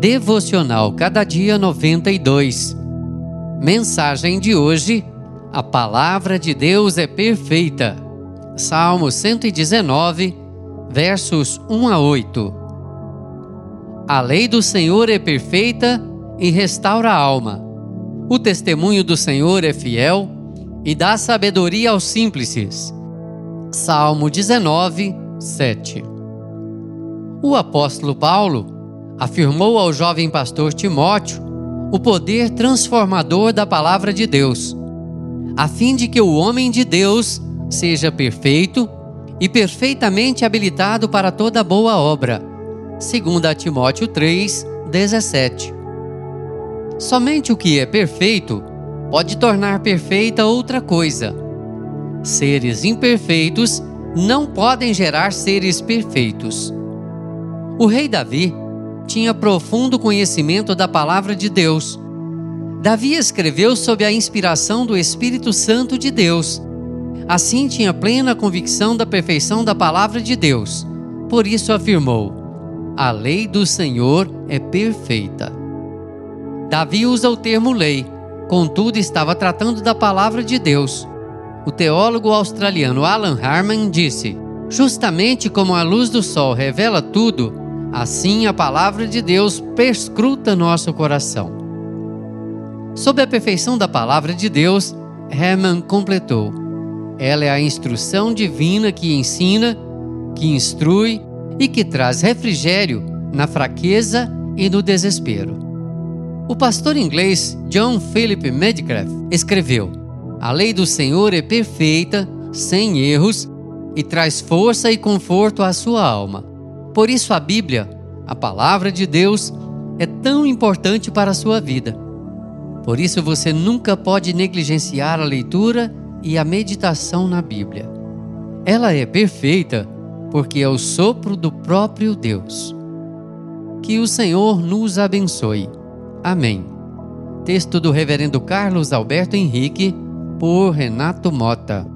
Devocional Cada Dia 92. Mensagem de hoje: A palavra de Deus é perfeita. Salmo 119, versos 1 a 8. A lei do Senhor é perfeita e restaura a alma. O testemunho do Senhor é fiel e dá sabedoria aos simples. Salmo 19, 7. O apóstolo Paulo afirmou ao jovem pastor Timóteo o poder transformador da palavra de Deus, a fim de que o homem de Deus seja perfeito e perfeitamente habilitado para toda boa obra. Segundo a Timóteo 3, 17. Somente o que é perfeito pode tornar perfeita outra coisa. Seres imperfeitos não podem gerar seres perfeitos. O rei Davi tinha profundo conhecimento da palavra de Deus. Davi escreveu sob a inspiração do Espírito Santo de Deus. Assim tinha plena convicção da perfeição da palavra de Deus. Por isso afirmou: A lei do Senhor é perfeita. Davi usa o termo lei, contudo estava tratando da palavra de Deus. O teólogo australiano Alan Harman disse: Justamente como a luz do sol revela tudo, Assim, a palavra de Deus perscruta nosso coração. Sob a perfeição da palavra de Deus, Herman completou: ela é a instrução divina que ensina, que instrui e que traz refrigério na fraqueza e no desespero. O pastor inglês John Philip Medcraft escreveu: A lei do Senhor é perfeita, sem erros, e traz força e conforto à sua alma. Por isso, a Bíblia, a palavra de Deus, é tão importante para a sua vida. Por isso, você nunca pode negligenciar a leitura e a meditação na Bíblia. Ela é perfeita porque é o sopro do próprio Deus. Que o Senhor nos abençoe. Amém. Texto do Reverendo Carlos Alberto Henrique, por Renato Mota.